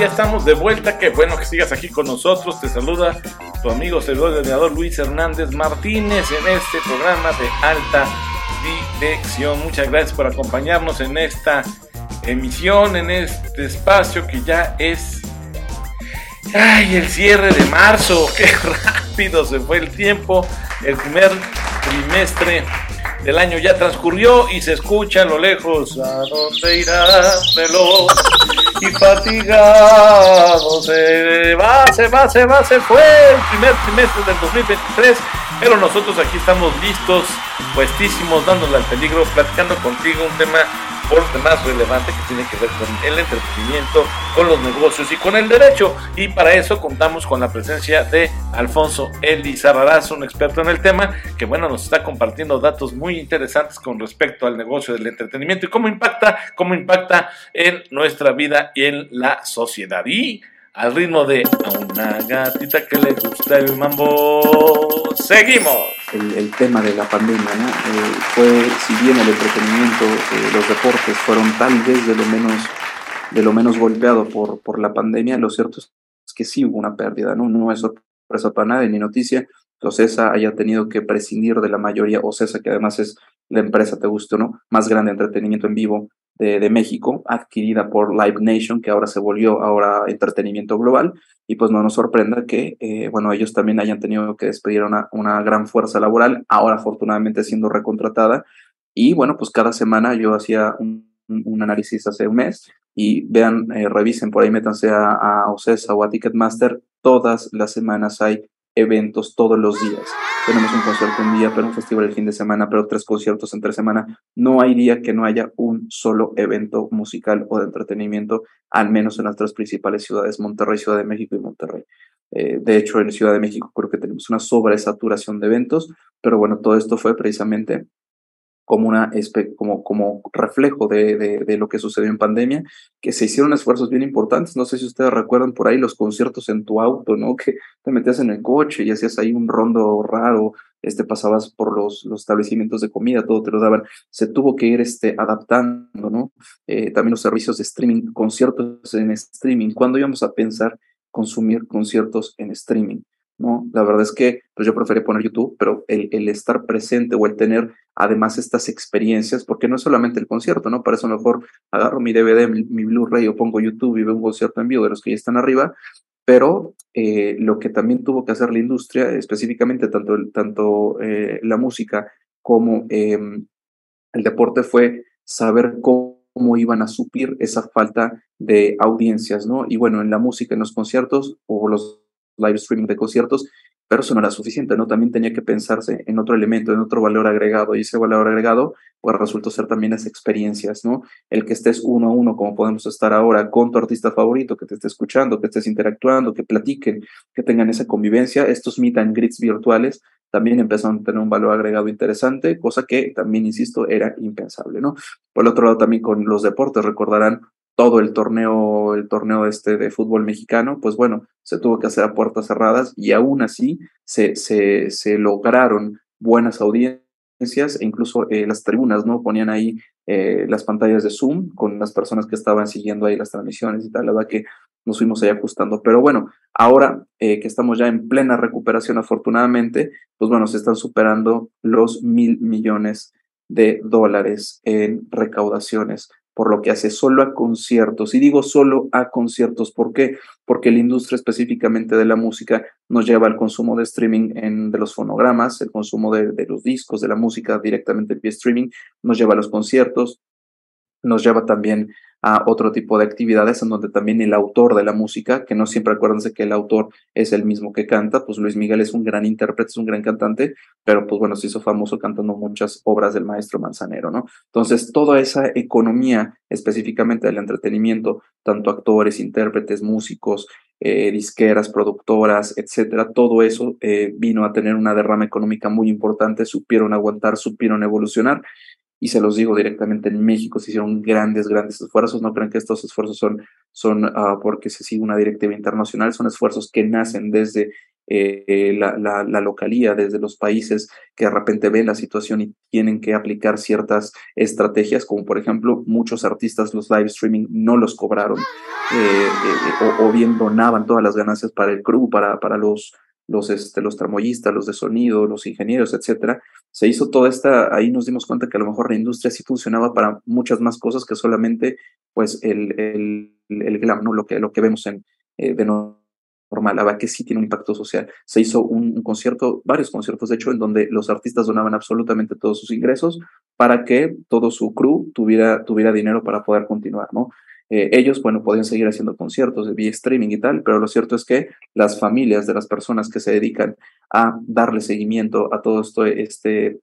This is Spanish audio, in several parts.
Ya estamos de vuelta. Qué bueno que sigas aquí con nosotros. Te saluda tu amigo servidor gobernador Luis Hernández Martínez en este programa de alta dirección. Muchas gracias por acompañarnos en esta emisión, en este espacio que ya es. ¡Ay! El cierre de marzo. ¡Qué rápido se fue el tiempo! El primer trimestre del año ya transcurrió y se escucha a lo lejos. ¿A dónde irá reloj? Y fatigado se va, se va, se va, se fue el primer trimestre del 2023. Pero nosotros aquí estamos listos, puestísimos, dándole al peligro, platicando contigo un tema por más relevante que tiene que ver con el entretenimiento, con los negocios y con el derecho. Y para eso contamos con la presencia de Alfonso Elizarraraz, un experto en el tema, que bueno, nos está compartiendo datos muy interesantes con respecto al negocio del entretenimiento y cómo impacta, cómo impacta en nuestra vida y en la sociedad. Y al ritmo de a una gatita que le gusta el mambo. Seguimos. El, tema de la pandemia, ¿no? Eh, fue, si bien el entretenimiento, eh, los deportes fueron tal vez de lo menos, de lo menos golpeado por, por la pandemia, lo cierto es que sí hubo una pérdida, ¿no? No es sorpresa para nadie ni noticia que Ocesa haya tenido que prescindir de la mayoría, Ocesa que además es la empresa, te guste o no, más grande de entretenimiento en vivo de, México, adquirida por Live Nation, que ahora se volvió ahora entretenimiento global, y pues no nos sorprenda que, eh, bueno, ellos también hayan tenido que despedir una, una gran fuerza laboral, ahora afortunadamente siendo recontratada, y bueno, pues cada semana yo hacía un, un análisis hace un mes, y vean, eh, revisen por ahí, métanse a, a Ocesa o a Ticketmaster, todas las semanas hay eventos todos los días. Tenemos un concierto un día, pero un festival el fin de semana, pero tres conciertos entre semana. No hay día que no haya un solo evento musical o de entretenimiento, al menos en las tres principales ciudades, Monterrey, Ciudad de México y Monterrey. Eh, de hecho, en Ciudad de México creo que tenemos una sobresaturación de eventos, pero bueno, todo esto fue precisamente como, una, como, como reflejo de, de, lo que sucedió en pandemia, que se hicieron esfuerzos bien importantes. No sé si ustedes recuerdan por ahí los conciertos en tu auto, ¿no? Que te metías en el coche y hacías ahí un rondo raro, este, pasabas por los, los establecimientos de comida, todo te lo daban. Se tuvo que ir este, adaptando, ¿no? Eh, también los servicios de streaming, conciertos en streaming. ¿Cuándo íbamos a pensar consumir conciertos en streaming? ¿No? La verdad es que pues yo preferí poner YouTube, pero el, estar presente o el tener además estas experiencias, porque no es solamente el concierto, ¿no? Para eso mejor agarro mi DVD, mi, Blu-ray o pongo YouTube y veo un concierto en vivo de los que ya están arriba, pero eh, lo que también tuvo que hacer la industria, específicamente tanto, tanto eh, la música como em, el deporte, fue saber cómo cómo iban a suplir esa falta de audiencias, ¿no? Y bueno, en la música, en los conciertos o los live streaming de conciertos, pero eso no era suficiente, ¿no? También tenía que pensarse en otro elemento, en otro valor agregado, y ese valor agregado, pues resultó ser también las experiencias, ¿no? El que estés uno a uno, como podemos estar ahora, con tu artista favorito, que te esté escuchando, que estés interactuando, que platiquen, que tengan esa convivencia, estos meet and greets virtuales también empezaron a tener un valor agregado interesante, cosa que también, insisto, era impensable, ¿no? Por el otro lado, también con los deportes, recordarán todo el torneo, el torneo este de fútbol mexicano, pues bueno, se tuvo que hacer a puertas cerradas y aún así se, se, lograron buenas audiencias e incluso eh, las tribunas, ¿no? Ponían ahí eh, las pantallas de Zoom con las personas que estaban siguiendo ahí las transmisiones y tal, la verdad que nos fuimos ahí ajustando. Pero bueno, ahora eh, que estamos ya en plena recuperación afortunadamente, pues bueno, se están superando los mil millones de dólares en recaudaciones por lo que hace solo a conciertos. Y digo solo a conciertos, ¿por qué? Porque la industria específicamente de la música nos lleva al consumo de streaming de los fonogramas, el consumo de, de los discos, de la música directamente vía streaming, nos lleva a los conciertos, nos lleva también a otro tipo de actividades en donde también el autor de la música, que no siempre acuérdense que el autor es el mismo que canta, pues Luis Miguel es un gran intérprete, es un gran cantante, pero pues bueno, se hizo famoso cantando muchas obras del maestro Manzanero, ¿no? Entonces, toda esa economía específicamente del entretenimiento, tanto actores, intérpretes, músicos, eh, disqueras, productoras, etcétera, todo eso eh, vino a tener una derrama económica muy importante, supieron aguantar, supieron evolucionar y se los digo directamente, en México se hicieron grandes, grandes esfuerzos. No crean que estos esfuerzos son, son uh, porque se sigue una directiva internacional, son esfuerzos que nacen desde eh, la, la, localía, desde los países que de repente ven la situación y tienen que aplicar ciertas estrategias, como por ejemplo muchos artistas los live streaming no los cobraron eh, o, o, bien donaban todas las ganancias para el crew, para, para los los, este, los tramoyistas, los de sonido, los ingenieros, etcétera, se hizo toda esta, ahí nos dimos cuenta que a lo mejor la industria sí funcionaba para muchas más cosas que solamente pues el, el, el glam, ¿no? lo, que, lo que vemos en, eh, de normal, la que sí tiene un impacto social. Se hizo un, concierto, varios conciertos de hecho, en donde los artistas donaban absolutamente todos sus ingresos para que todo su crew tuviera, tuviera dinero para poder continuar, ¿no? Eh, ellos, bueno, podían seguir haciendo conciertos de vía streaming y tal, pero lo cierto es que las familias de las personas que se dedican a darle seguimiento a todo esto, este,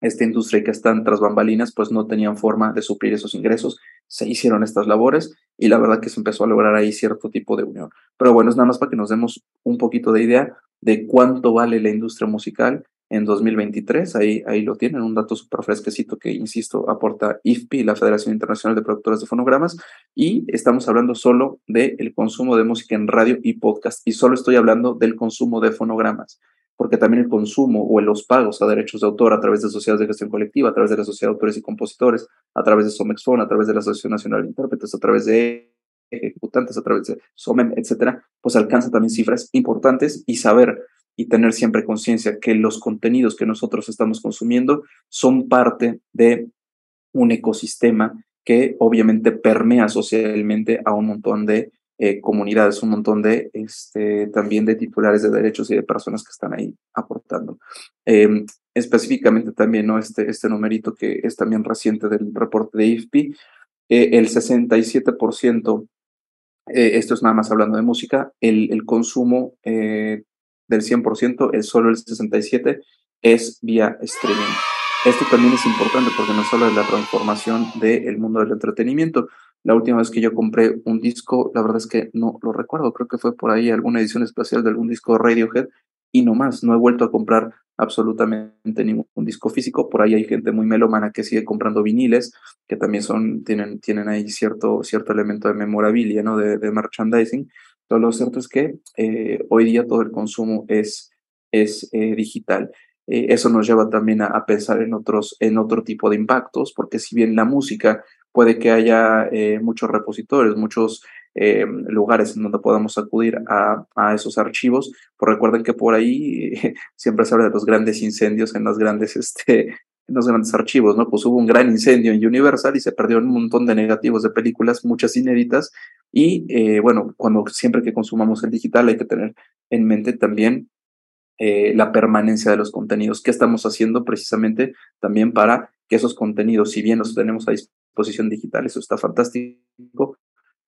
esta industria que están tras bambalinas, pues no tenían forma de suplir esos ingresos. Se hicieron estas labores y la verdad que se empezó a lograr ahí cierto tipo de unión. Pero bueno, es nada más para que nos demos un poquito de idea de cuánto vale la industria musical en 2023. Ahí, ahí lo tienen, un dato súper fresquecito que, insisto, aporta IFPI, la Federación Internacional de Productores de Fonogramas, y estamos hablando solo del consumo de música en radio y podcast, y solo estoy hablando del consumo de fonogramas, porque también el consumo o los pagos a derechos de autor a través de sociedades de gestión colectiva, a través de la Sociedad de Autores y Compositores, a través de Somexfon, a través de la Asociación Nacional de Intérpretes, a través de ejecutantes, a través de SOMEM, etcétera, pues alcanza también cifras importantes y saber y tener siempre conciencia que los contenidos que nosotros estamos consumiendo son parte de un ecosistema que obviamente permea socialmente a un montón de eh, comunidades, un montón de este, también de titulares de derechos y de personas que están ahí aportando. Em, específicamente también ¿no? este, este numerito que es también reciente del reporte de IFPI, eh, el 67%, eh, esto es nada más hablando de música, el, el consumo del 100%, es solo el 67% es vía streaming. Esto también es importante porque nos habla de la transformación del mundo del entretenimiento. La última vez que yo compré un disco, la verdad es que no lo recuerdo, creo que fue por ahí alguna edición especial de algún disco Radiohead y no más, no he vuelto a comprar absolutamente ningún disco físico. Por ahí hay gente muy melómana que sigue comprando viniles, que también son, tienen, tienen ahí cierto, cierto elemento de memorabilia, ¿no? De, de merchandising. Lo cierto es que eh, hoy día todo el consumo es, es eh, digital. Eh, eso nos lleva también a, pensar en, otros, en otro tipo de impactos, porque si bien la música puede que haya muchos repositorios, muchos lugares en donde podamos acudir a, a, esos archivos, pues recuerden que por ahí siempre se habla de los grandes incendios en las grandes este, en los grandes archivos, ¿no? Pues hubo un gran incendio en Universal y se perdió un montón de negativos de películas, muchas inéditas. Y eh, bueno, cuando siempre que consumamos el digital hay que tener en mente también eh, la permanencia de los contenidos. ¿Qué estamos haciendo precisamente también para que esos contenidos, si bien los tenemos a disposición digital, eso está fantástico,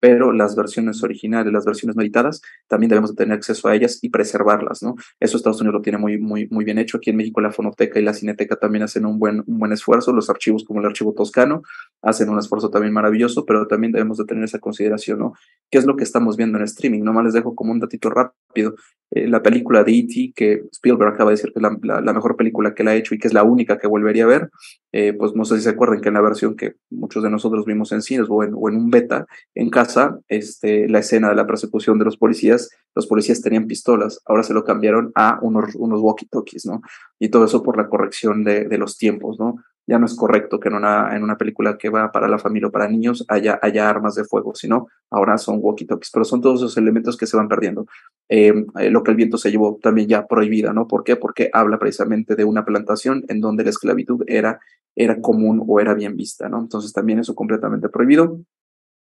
pero las versiones originales, las versiones meditadas, también debemos de tener acceso a ellas y preservarlas, ¿no? Eso Estados Unidos lo tiene muy, muy, muy bien hecho. Aquí en México la Fonoteca y la Cineteca también hacen un buen, un buen esfuerzo. Los archivos como el archivo toscano hacen un esfuerzo también maravilloso, pero también debemos de tener esa consideración, ¿no? ¿Qué es lo que estamos viendo en streaming? Nomás les dejo como un datito rápido. Eh, la película de E.T., que Spielberg acaba de decir que es la, mejor película que la ha hecho y que es la única que volvería a ver, eh, pues no sé si se acuerdan que en la versión que muchos de nosotros vimos en cines o en, o en un beta en casa, este, la escena de la persecución de los policías, los policías tenían pistolas, ahora se lo cambiaron a unos, unos walkie-talkies, ¿no? Y todo eso por la corrección de, los tiempos, ¿no? ya no es correcto que en una, en una película que va para la familia o para niños haya, haya armas de fuego, sino ahora son walkie-talkies, pero son todos esos elementos que se van perdiendo. Eh, eh, lo que el viento se llevó también ya prohibida, ¿no? ¿Por qué? Porque habla precisamente de una plantación en donde la esclavitud era, era común o era bien vista, ¿no? Entonces también eso completamente prohibido.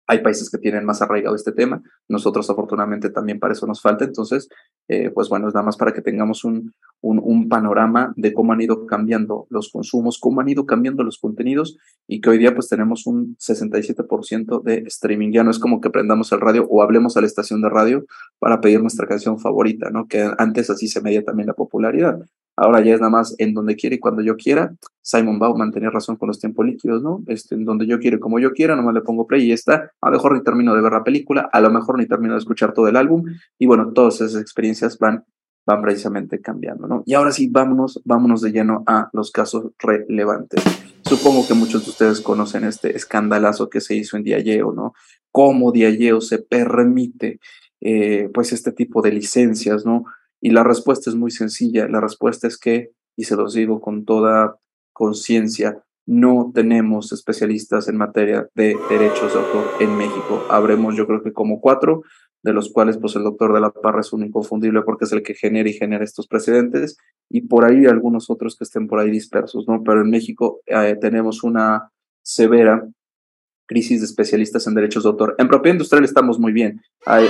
Hay países que tienen más arraigado este tema, nosotros afortunadamente también para eso nos falta, entonces, eh, pues bueno, es nada más para que tengamos un, un, un, panorama de cómo han ido cambiando los consumos, cómo han ido cambiando los contenidos y que hoy día pues tenemos un 67% de streaming. Ya no es como que prendamos el radio o hablemos a la estación de radio para pedir nuestra canción favorita, ¿no? Que antes así se medía también la popularidad. Ahora ya es nada más en donde quiera y cuando yo quiera. Simon Bauman tenía razón con los tiempos líquidos, ¿no? Este, en donde yo quiero y como yo quiera, nomás le pongo play y ya está. A lo mejor ni termino de ver la película, a lo mejor ni termino de escuchar todo el álbum. Y bueno, todas esas experiencias van, van precisamente cambiando, ¿no? Y ahora sí, vámonos, vámonos de lleno a los casos relevantes. Supongo que muchos de ustedes conocen este escandalazo que se hizo en Diageo, ¿no? Cómo Diageo se permite, eh, pues, este tipo de licencias, ¿no? Y la respuesta es muy sencilla. La respuesta es que, y se los digo con toda conciencia, no tenemos especialistas en materia de derechos de autor en México. Habremos, yo creo que como cuatro, de los cuales pues el doctor de la Parra es un inconfundible porque es el que genera y genera estos precedentes, y por ahí algunos otros que estén por ahí dispersos, ¿no? Pero en México eh, tenemos una severa crisis de especialistas en derechos de autor. En propiedad industrial estamos muy bien. Hay,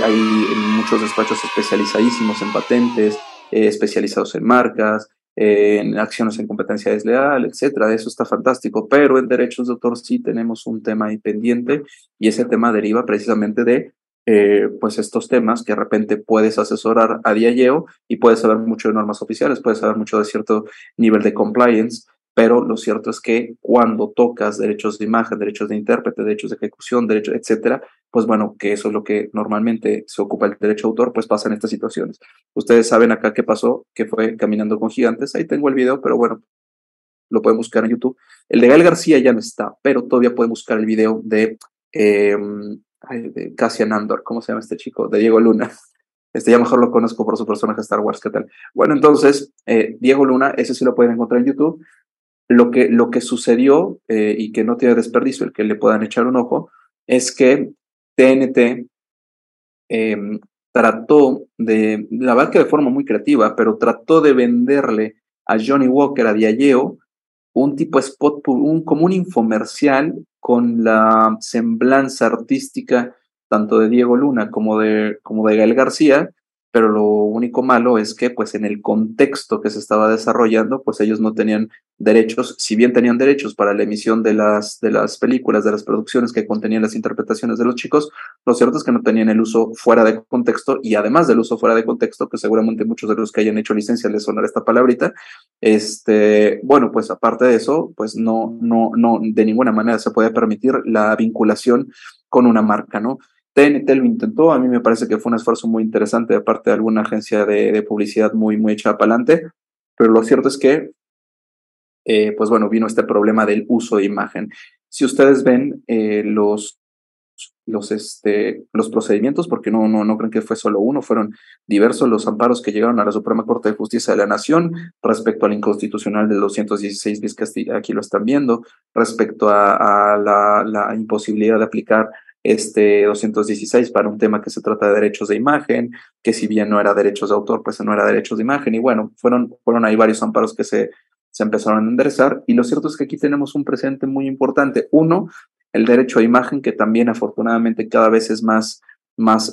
muchos despachos especializadísimos en patentes, eh, especializados en marcas, eh, en acciones en competencia desleal, etcétera. Eso está fantástico. Pero en derechos de autor sí tenemos un tema ahí pendiente y ese tema deriva precisamente de eh, pues estos temas que de repente puedes asesorar a diayeo y puedes saber mucho de normas oficiales, puedes saber mucho de cierto nivel de compliance, pero lo cierto es que cuando tocas derechos de imagen, derechos de intérprete, derechos de ejecución, derechos, etcétera, pues bueno, que eso es lo que normalmente se ocupa el derecho de autor, pues pasa en estas situaciones. Ustedes saben acá qué pasó, que fue Caminando con Gigantes, ahí tengo el video, pero bueno, lo pueden buscar en YouTube. El de Gael García ya no está, pero todavía pueden buscar el video de, eh, de Cassian Andor, ¿cómo se llama este chico? De Diego Luna. Este ya mejor lo conozco por su personaje Star Wars, ¿qué tal? Bueno, entonces, eh, Diego Luna, ese sí lo pueden encontrar en YouTube. Lo que, lo que sucedió, eh, y que no tiene desperdicio el que le puedan echar un ojo, es que TNT em, trató de, la verdad que de forma muy creativa, pero trató de venderle a Johnny Walker, a Diageo, un tipo spot, un, como un infomercial con la semblanza artística tanto de Diego Luna como de, como de Gael García, pero lo único malo es que pues en el contexto que se estaba desarrollando, pues ellos no tenían derechos, si bien tenían derechos para la emisión de las, de las películas, de las producciones que contenían las interpretaciones de los chicos, lo cierto es que no tenían el uso fuera de contexto y además del uso fuera de contexto, que seguramente muchos de los que hayan hecho licencia les sonará esta palabrita, este, bueno, pues aparte de eso, pues no, no, no, de ninguna manera se puede permitir la vinculación con una marca, ¿no? TNT lo intentó, a mí me parece que fue un esfuerzo muy interesante de parte de alguna agencia de, publicidad muy, muy echada para adelante, pero lo cierto es que, eh, pues bueno, vino este problema del uso de imagen. Si ustedes ven eh, los, los, este, los procedimientos, porque no, no, no creen que fue solo uno, fueron diversos los amparos que llegaron a la Suprema Corte de Justicia de la Nación respecto al inconstitucional del 216 bis que aquí lo están viendo, respecto a, la imposibilidad de aplicar este 216 para un tema que se trata de derechos de imagen, que si bien no era derechos de autor, pues no era derechos de imagen. Y bueno, fueron, fueron ahí varios amparos que se, se empezaron a enderezar. Y lo cierto es que aquí tenemos un presente muy importante. Uno, el derecho a imagen, que también afortunadamente cada vez es más más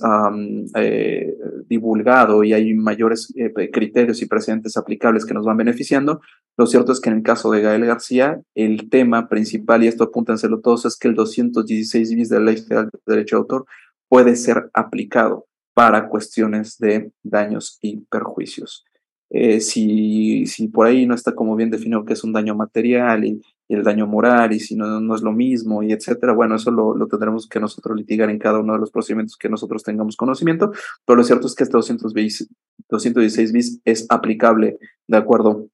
eh, divulgado y hay mayores eh, criterios y precedentes aplicables que nos van beneficiando. Lo cierto es que en el caso de Gael García, el tema principal, y esto apúntenselo todos, es que el 216 bis de la Ley Federal de Derecho de Autor puede ser aplicado para cuestiones de daños y perjuicios. Eh, si, si por ahí no está como bien definido que es un daño material y, el daño moral y si no, no es lo mismo y etcétera, bueno, eso lo, tendremos que nosotros litigar en cada uno de los procedimientos que nosotros tengamos conocimiento, pero lo cierto es que este 216 bis es aplicable de acuerdo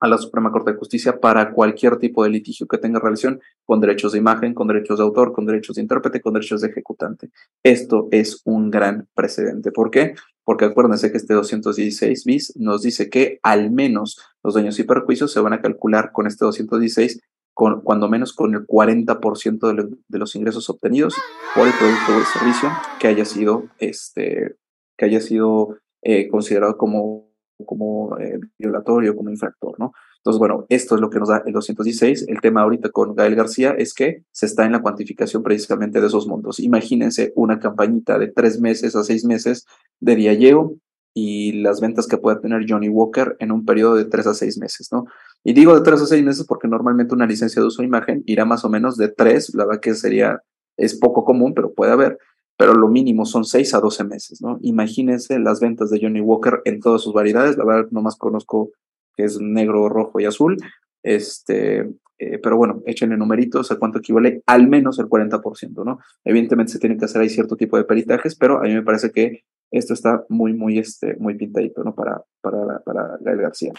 a la Suprema Corte de Justicia para cualquier tipo de litigio que tenga relación con derechos de imagen, con derechos de autor, con derechos de intérprete, con derechos de ejecutante. Esto es un gran precedente. ¿Por qué? Porque acuérdense que este 216 bis nos dice que al menos los daños y perjuicios se van a calcular con este 216 con, cuando menos con el 40% de, de, los ingresos obtenidos por el producto o el servicio que haya sido, este, que haya sido eh, considerado como como eh, violatorio, como infractor, ¿no? Entonces, bueno, esto es lo que nos da el 216. El tema ahorita con Gael García es que se está en la cuantificación precisamente de esos montos. Imagínense una campañita de tres meses a seis meses de dialleo y las ventas que pueda tener Johnny Walker en un periodo de tres a seis meses, ¿no? Y digo de tres a seis meses porque normalmente una licencia de uso de imagen irá más o menos de tres, la verdad que sería, es poco común, pero puede haber, pero lo mínimo son 6 a 12 meses, ¿no? Imagínense las ventas de Johnny Walker en todas sus variedades, la verdad nomás conozco que es negro, rojo y azul, este, eh, pero bueno, échenle numeritos a cuánto equivale al menos el 40%, ¿no? Evidentemente se tiene que hacer ahí cierto tipo de peritajes, pero a mí me parece que esto está muy, muy, este, muy pintadito, ¿no? Para, para, para Gael García.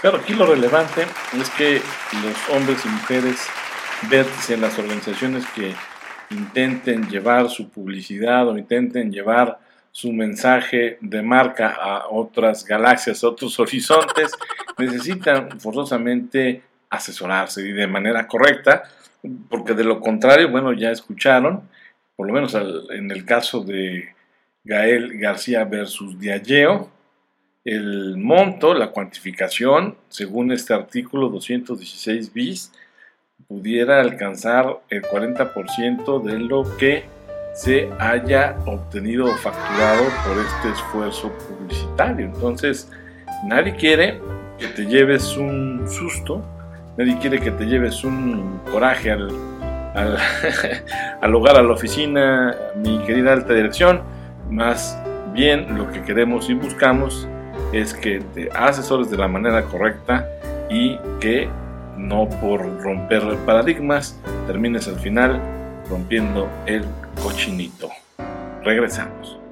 Claro, aquí lo relevante es que los hombres y mujeres vértice en las organizaciones que intenten llevar su publicidad o intenten llevar su mensaje de marca a otras galaxias, a otros horizontes, necesitan forzosamente asesorarse y de manera correcta, porque de lo contrario, bueno, ya escucharon, por lo menos en el caso de Gael García versus Diageo, el monto, la cuantificación, según este artículo 216 bis, pudiera alcanzar el 40% de lo que se haya obtenido o facturado por este esfuerzo publicitario. Entonces, nadie quiere que te lleves un susto, nadie quiere que te lleves un coraje al, al, al hogar, a la oficina, mi querida alta dirección, más bien lo que queremos y buscamos es que te asesores de la manera correcta y que no por romper paradigmas termines al final rompiendo el cochinito. Regresamos.